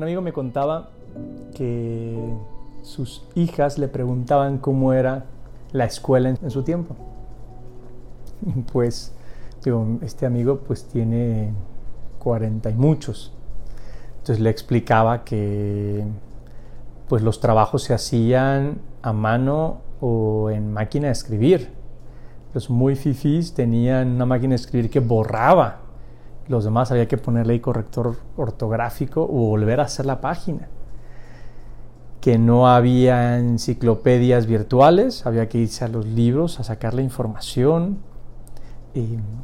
Un amigo me contaba que sus hijas le preguntaban cómo era la escuela en su tiempo. Pues, este amigo pues tiene 40 y muchos. Entonces le explicaba que pues los trabajos se hacían a mano o en máquina de escribir. Los muy fifís tenían una máquina de escribir que borraba los demás había que ponerle ahí corrector ortográfico o volver a hacer la página. Que no había enciclopedias virtuales, había que irse a los libros a sacar la información.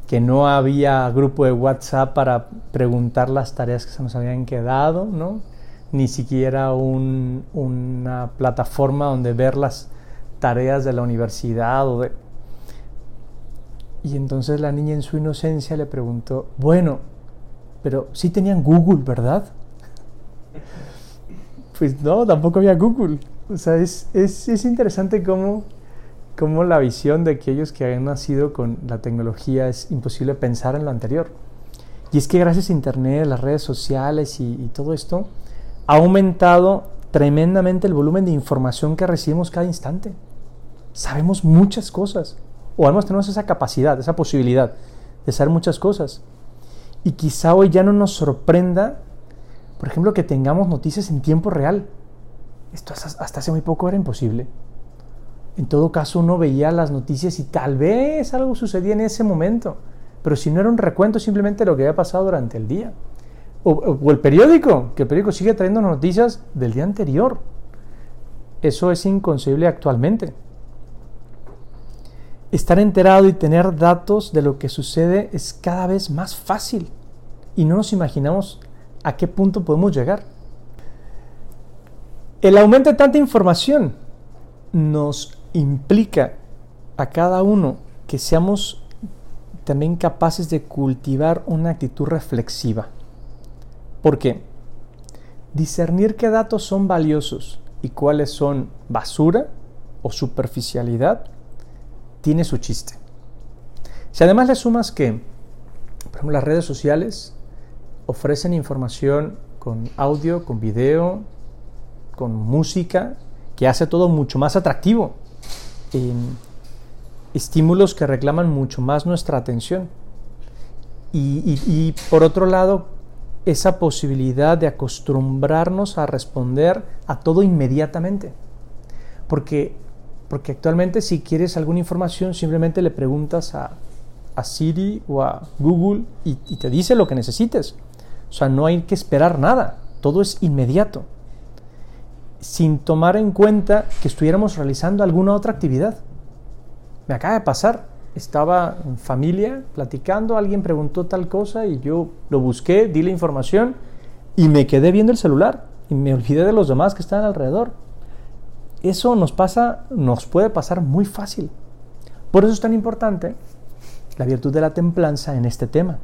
que no había grupo de WhatsApp para preguntar las tareas que se nos habían quedado, ¿no? Ni siquiera una plataforma donde ver las tareas de la universidad o de y entonces la niña en su inocencia le preguntó, bueno, pero sí tenían Google, ¿verdad? Pues no, tampoco había Google. O sea, es, es, interesante cómo, cómo, la visión de aquellos que han nacido con la tecnología es imposible pensar en lo anterior. Y es que gracias a Internet, las redes sociales y todo esto, ha aumentado tremendamente el volumen de información que recibimos cada instante. Sabemos muchas cosas o al menos tenemos esa capacidad, esa posibilidad de saber muchas cosas. Y quizá hoy ya no nos sorprenda, por ejemplo, que tengamos noticias en tiempo real. Esto hasta hace muy poco era imposible. En todo caso, uno veía las noticias y tal vez algo sucedía en ese momento. Pero si no era un recuento simplemente de lo que había pasado durante el día. O, o el periódico, que el periódico sigue trayendo noticias del día anterior. Eso es inconcebible actualmente estar enterado y tener datos de lo que sucede es cada vez más fácil y no nos imaginamos a qué punto podemos llegar. El aumento de tanta información nos implica a cada uno que seamos también capaces de cultivar una actitud reflexiva. ¿Por qué? Discernir qué datos son valiosos y cuáles son basura o superficialidad tiene su chiste. Si además le sumas que, por ejemplo, las redes sociales ofrecen información con audio, con video, con música, que hace todo mucho más atractivo. estímulos que reclaman mucho más nuestra atención. Y, y, por otro lado, esa posibilidad de acostumbrarnos a responder a todo inmediatamente. Porque porque actualmente si quieres alguna información simplemente le preguntas a, Siri o a Google y, te dice lo que necesites. O sea, no hay que esperar nada. Todo es inmediato. Sin tomar en cuenta que estuviéramos realizando alguna otra actividad. Me acaba de pasar. Estaba en familia platicando, alguien preguntó tal cosa y yo lo busqué, di la información y me quedé viendo el celular y me olvidé de los demás que estaban alrededor. Eso nos pasa, nos puede pasar muy fácil. Por eso es tan importante la virtud de la templanza en este tema.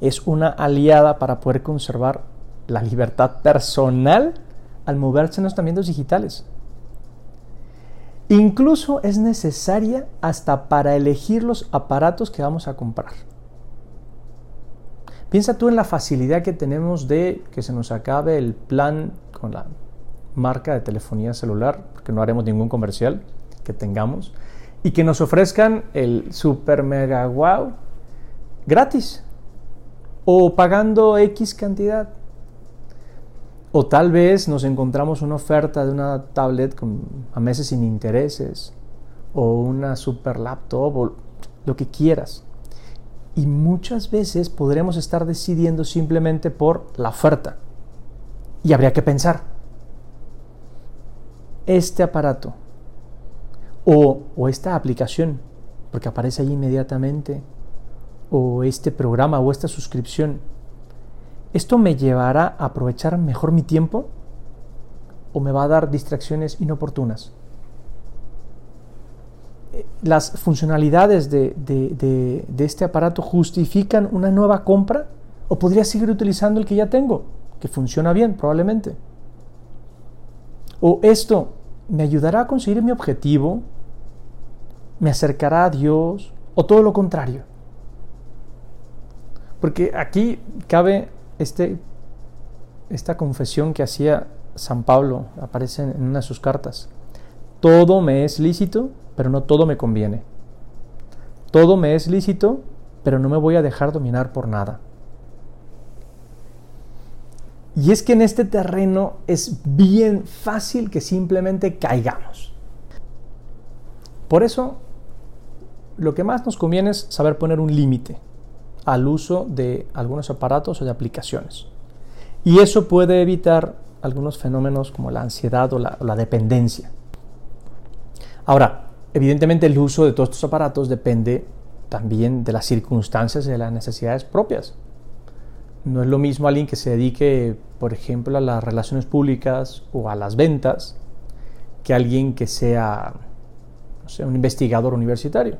Es una aliada para poder conservar la libertad personal al moverse en los ambientes digitales. Incluso es necesaria hasta para elegir los aparatos que vamos a comprar. Piensa tú en la facilidad que tenemos de que se nos acabe el plan con la marca de telefonía celular, porque no haremos ningún comercial que tengamos, y que nos ofrezcan el super mega wow gratis o pagando X cantidad. O tal vez nos encontramos una oferta de una tablet con, a meses sin intereses o una super laptop o lo que quieras. Y muchas veces podremos estar decidiendo simplemente por la oferta. Y habría que pensar, este aparato o, esta aplicación, porque aparece ahí inmediatamente, o este programa o esta suscripción, ¿esto me llevará a aprovechar mejor mi tiempo o me va a dar distracciones inoportunas? Eh, las funcionalidades de, de, este aparato justifican una nueva compra o podría seguir utilizando el que ya tengo, que funciona bien probablemente. O esto me ayudará a conseguir mi objetivo, me acercará a Dios, o todo lo contrario. Porque aquí cabe este esta confesión que hacía San Pablo, aparece en una de sus cartas. Todo me es lícito, pero no todo me conviene. Todo me es lícito, pero no me voy a dejar dominar por nada. Y es que en este terreno es bien fácil que simplemente caigamos. Por eso, lo que más nos conviene es saber poner un límite al uso de algunos aparatos o de aplicaciones. Y eso puede evitar algunos fenómenos como la ansiedad o la, dependencia. Ahora, evidentemente el uso de todos estos aparatos depende también de las circunstancias y de las necesidades propias. No es lo mismo alguien que se dedique, por ejemplo, a las relaciones públicas o a las ventas, que alguien que sea un investigador universitario.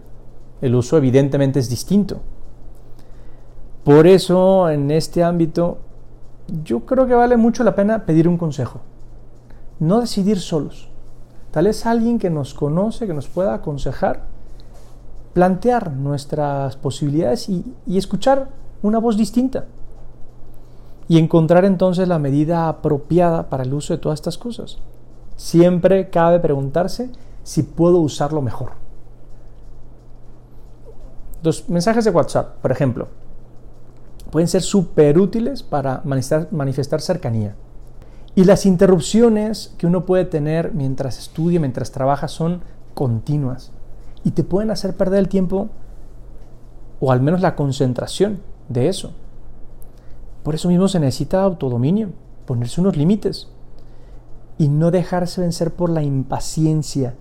El uso evidentemente es distinto. Por eso, en este ámbito, yo creo que vale mucho la pena pedir un consejo. No decidir solos. Tal vez alguien que nos conoce, que nos pueda aconsejar, plantear nuestras posibilidades y escuchar una voz distinta. Y encontrar entonces la medida apropiada para el uso de todas estas cosas. Siempre cabe preguntarse si puedo usarlo mejor. Los mensajes de WhatsApp, por ejemplo, pueden ser súper útiles para manifestar, cercanía. Y las interrupciones que uno puede tener mientras estudia, mientras trabaja, son continuas y te pueden hacer perder el tiempo o al menos la concentración de eso. Por eso mismo se necesita autodominio, ponerse unos límites y no dejarse vencer por la impaciencia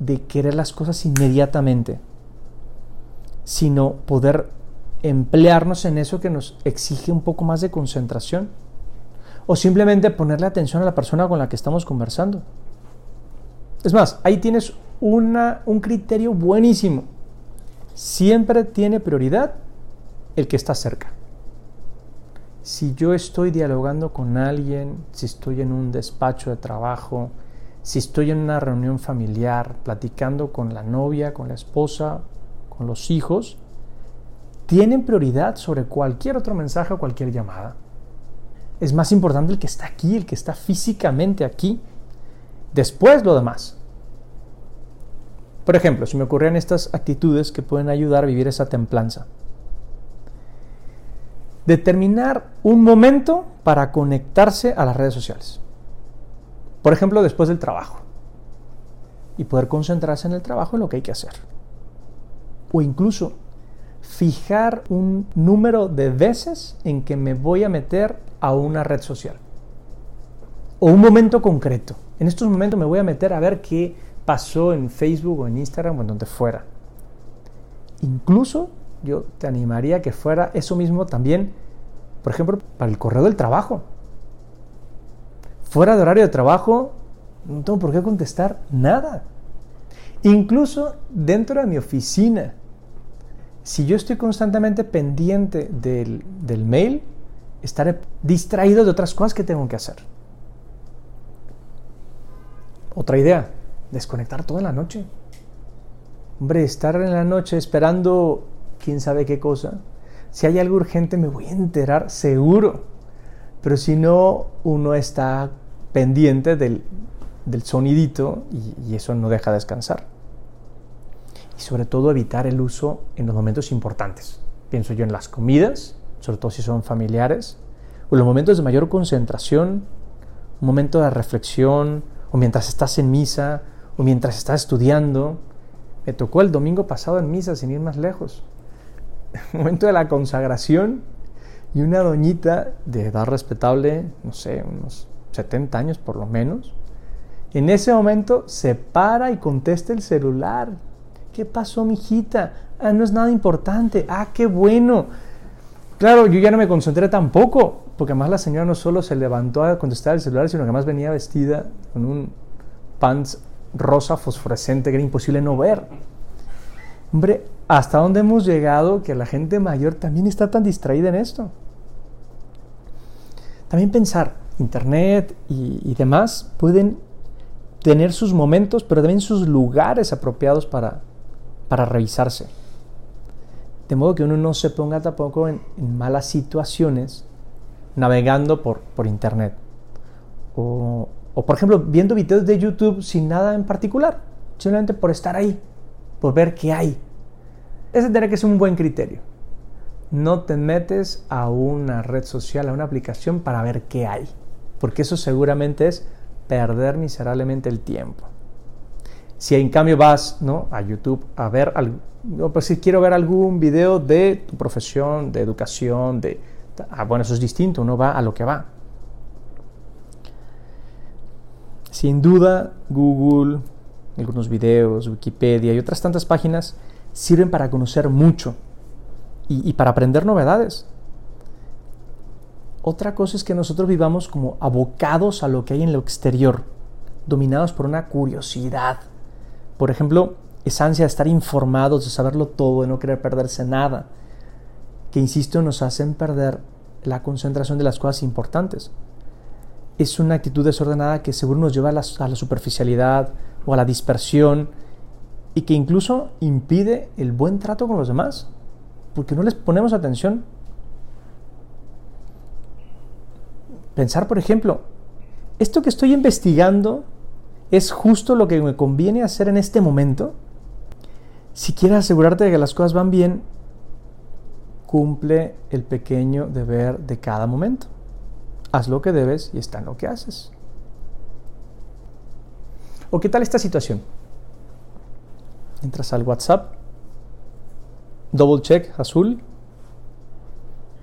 de querer las cosas inmediatamente, sino poder emplearnos en eso que nos exige un poco más de concentración. O simplemente ponerle atención a la persona con la que estamos conversando. Es más, ahí tienes un criterio buenísimo. Siempre tiene prioridad el que está cerca. Si yo estoy dialogando con alguien, si estoy en un despacho de trabajo, si estoy en una reunión familiar, platicando con la novia, con la esposa, con los hijos, tienen prioridad sobre cualquier otro mensaje o cualquier llamada. Es más importante el que está aquí, el que está físicamente aquí. Después lo demás. Por ejemplo, si me ocurrían estas actitudes que pueden ayudar a vivir esa templanza. Determinar un momento para conectarse a las redes sociales. Por ejemplo, después del trabajo. Y poder concentrarse en el trabajo en lo que hay que hacer. O incluso fijar un número de veces en que me voy a meter a una red social. O un momento concreto. En estos momentos me voy a meter a ver qué pasó en Facebook o en Instagram o en donde fuera. Incluso yo te animaría a que fuera eso mismo también, por ejemplo, para el correo del trabajo. Fuera de horario de trabajo, no tengo por qué contestar nada. Incluso dentro de mi oficina, si yo estoy constantemente pendiente del, mail, estaré distraído de otras cosas que tengo que hacer. Otra idea, desconectar toda la noche. Hombre, estar en la noche esperando quién sabe qué cosa. Si hay algo urgente me voy a enterar seguro. Pero si no, uno está pendiente del, sonidito y, y eso no deja descansar y sobre todo evitar el uso en los momentos importantes. Pienso yo en las comidas, sobre todo si son familiares, o los momentos de mayor concentración, un momento de reflexión, o mientras estás en misa, o mientras estás estudiando. Me tocó el domingo pasado en misa, sin ir más lejos. Momento de la consagración y una doñita de edad respetable, no sé, unos 70 años por lo menos, en ese momento se para y contesta el celular. ¿Qué pasó, mijita? Ah, no es nada importante. Ah, qué bueno. Claro, yo ya no me concentré tampoco, porque además la señora no solo se levantó a contestar el celular, sino que además venía vestida con un pants rosa fosforescente que era imposible no ver. Hombre, ¿hasta dónde hemos llegado que la gente mayor también está tan distraída en esto? También pensar, Internet y, demás pueden tener sus momentos, pero también sus lugares apropiados para, para revisarse. De modo que uno no se ponga tampoco en, malas situaciones navegando por, por internet. O, o, por ejemplo, viendo videos de YouTube sin nada en particular, simplemente por estar ahí, por ver qué hay. Ese tiene que ser un buen criterio. No te metes a una red social, a una aplicación para ver qué hay, porque eso seguramente es perder miserablemente el tiempo. Si en cambio vas ¿no? a YouTube a ver, pues si quiero ver algún video de tu profesión, de educación, de... Ah, bueno, eso es distinto, uno va a lo que va. Sin duda, Google, algunos videos, Wikipedia y otras tantas páginas sirven para conocer mucho y, para aprender novedades. Otra cosa es que nosotros vivamos como abocados a lo que hay en lo exterior, dominados por una curiosidad. Por ejemplo, esa ansia de estar informados, de saberlo todo, de no querer perderse nada, que, insisto, nos hacen perder la concentración de las cosas importantes. Es una actitud desordenada que seguro nos lleva a la superficialidad o a la dispersión y que incluso impide el buen trato con los demás, porque no les ponemos atención Pensar, por ejemplo, ¿esto que estoy investigando es justo lo que me conviene hacer en este momento? Si quieres asegurarte de que las cosas van bien, cumple el pequeño deber de cada momento. Haz lo que debes y está en lo que haces. ¿O qué tal esta situación? Entras al WhatsApp, double check azul,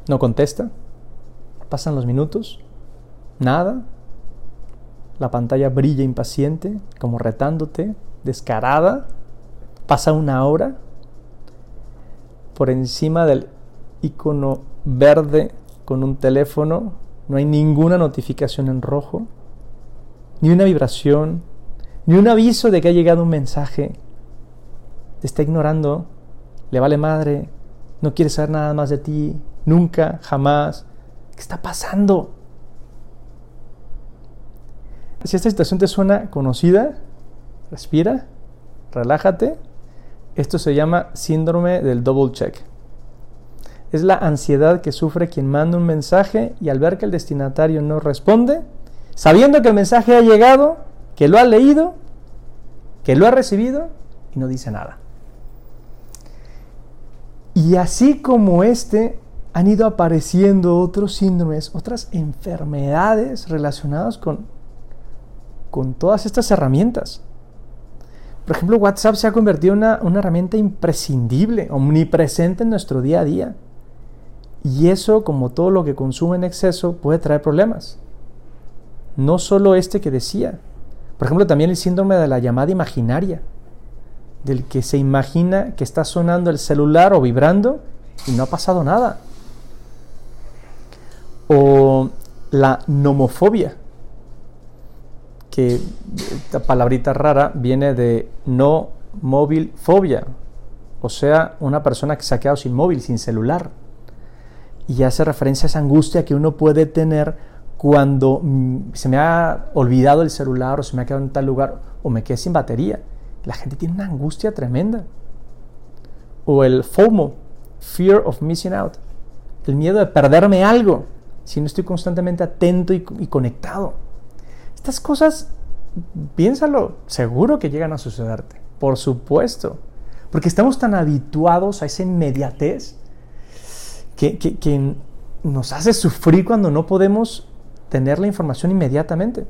no contesta, pasan los minutos, Nada. La pantalla brilla impaciente, como retándote, descarada. Pasa una hora. Por encima del icono verde con un teléfono no hay ninguna notificación en rojo, ni una vibración, ni un aviso de que ha llegado un mensaje. Te está ignorando, le vale madre, no quiere saber nada más de ti, nunca, jamás. ¿Qué está pasando? Si esta situación te suena conocida, respira, relájate. Esto se llama síndrome del double check. Es la ansiedad que sufre quien manda un mensaje y al ver que el destinatario no responde, sabiendo que el mensaje ha llegado, que lo ha leído, que lo ha recibido y no dice nada. Y así como este, han ido apareciendo otros síndromes, otras enfermedades relacionadas con con todas estas herramientas. Por ejemplo, WhatsApp se ha convertido en una, una, herramienta imprescindible, omnipresente en nuestro día a día. Y eso, como todo lo que consume en exceso, puede traer problemas. No solo este que decía. Por ejemplo, también el síndrome de la llamada imaginaria, del que se imagina que está sonando el celular o vibrando y no ha pasado nada. O la nomofobia, que esta palabrita rara viene de no móvil fobia, o sea, una persona que se ha quedado sin móvil, sin celular. Y hace referencia a esa angustia que uno puede tener cuando mm, se me ha olvidado el celular o se me ha quedado en tal lugar o me quedé sin batería. La gente tiene una angustia tremenda. O el FOMO, Fear of Missing Out, el miedo de perderme algo si no estoy constantemente atento y, conectado. Estas cosas, piénsalo, seguro que llegan a sucederte, por supuesto, porque estamos tan habituados a esa inmediatez que, nos hace sufrir cuando no podemos tener la información inmediatamente.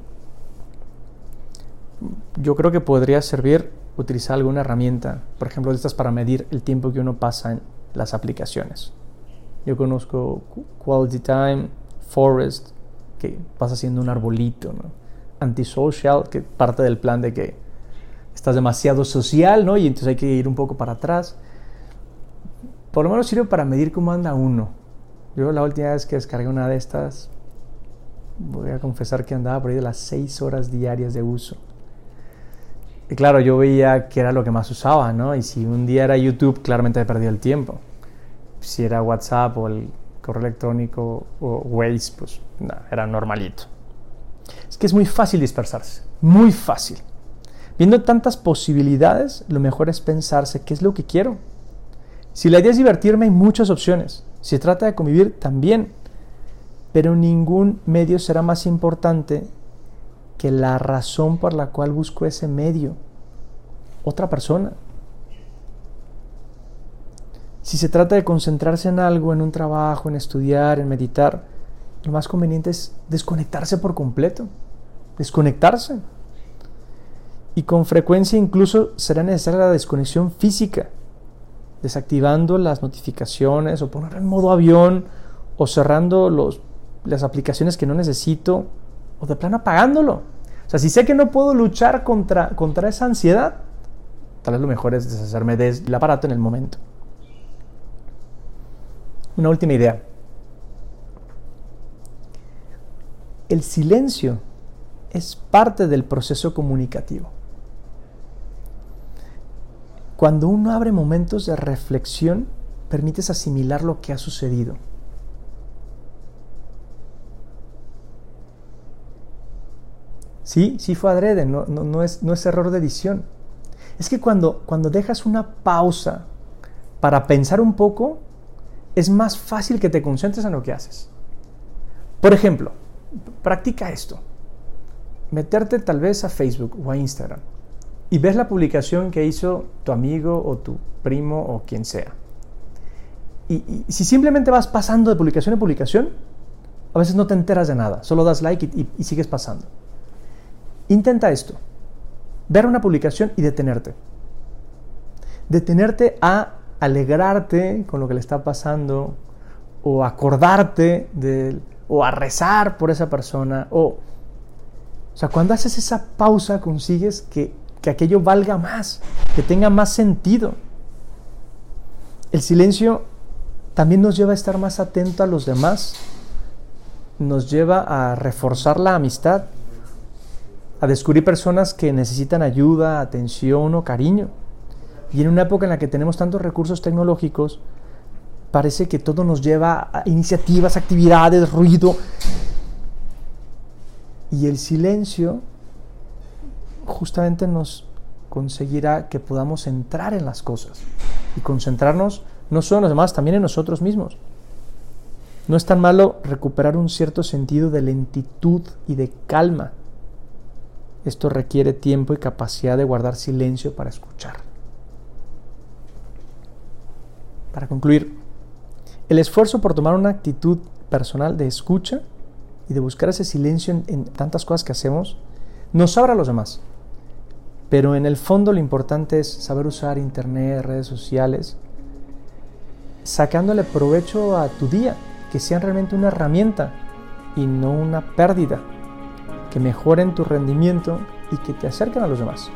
Yo creo que podría servir utilizar alguna herramienta, por ejemplo, estas para medir el tiempo que uno pasa en las aplicaciones. Yo conozco Quality Time, Forest, que vas haciendo un arbolito, ¿no? antisocial, que parte del plan de que estás demasiado social, ¿no? Y entonces hay que ir un poco para atrás. Por lo menos sirve para medir cómo anda uno. Yo la última vez que descargué una de estas, voy a confesar que andaba por ahí de las 6 horas diarias de uso. Claro, yo veía que era lo que más usaba, ¿no? Y si un día era YouTube, claramente perdido el tiempo. Si era WhatsApp o el correo electrónico o Waze, pues era normalito. Es que es muy fácil dispersarse, muy fácil. Viendo tantas posibilidades, lo mejor es pensarse qué es lo que quiero. Si la idea es divertirme, hay muchas opciones. Si trata de convivir, también. pero ningún medio será más importante que la razón por la cual busco ese medio. Otra persona. Si se trata de concentrarse en algo, en un trabajo, en estudiar, en meditar, lo más conveniente es desconectarse por completo. Desconectarse. Y con frecuencia incluso será necesaria la desconexión física, desactivando las notificaciones o poner en modo avión o cerrando los, las aplicaciones que no necesito o de plano apagándolo. O sea, si sé que no puedo luchar contra, contra esa ansiedad, tal vez lo mejor es deshacerme del aparato en el momento. Una última idea. El silencio es parte del proceso comunicativo. Cuando uno abre momentos de reflexión, permites asimilar lo que ha sucedido. Sí, sí fue adrede, no, no, es, no es error de edición. Es que cuando, cuando dejas una pausa para pensar un poco, es más fácil que te concentres en lo que haces. Por ejemplo, practica esto. Meterte tal vez a Facebook o a Instagram y ves la publicación que hizo tu amigo o tu primo o quien sea. Y, si simplemente vas pasando de publicación en publicación, a veces no te enteras de nada, solo das like y sigues pasando. Intenta esto, ver una publicación y detenerte. Detenerte a alegrarte con lo que le está pasando, o acordarte de o a rezar por esa persona, o, o sea, cuando haces esa pausa consigues que, que aquello valga más, que tenga más sentido. El silencio también nos lleva a estar más atento a los demás, nos lleva a reforzar la amistad, a descubrir personas que necesitan ayuda, atención o cariño. Y en una época en la que tenemos tantos recursos tecnológicos, parece que todo nos lleva a iniciativas, actividades, ruido. Y el silencio justamente nos conseguirá que podamos entrar en las cosas y concentrarnos no solo en los demás, también en nosotros mismos. No es tan malo recuperar un cierto sentido de lentitud y de calma. Esto requiere tiempo y capacidad de guardar silencio para escuchar. Para concluir, el esfuerzo por tomar una actitud personal de escucha y de buscar ese silencio en, tantas cosas que hacemos nos abra a los demás. Pero en el fondo lo importante es saber usar internet, redes sociales, sacándole provecho a tu día, que sean realmente una herramienta y no una pérdida, que mejoren tu rendimiento y que te acerquen a los demás.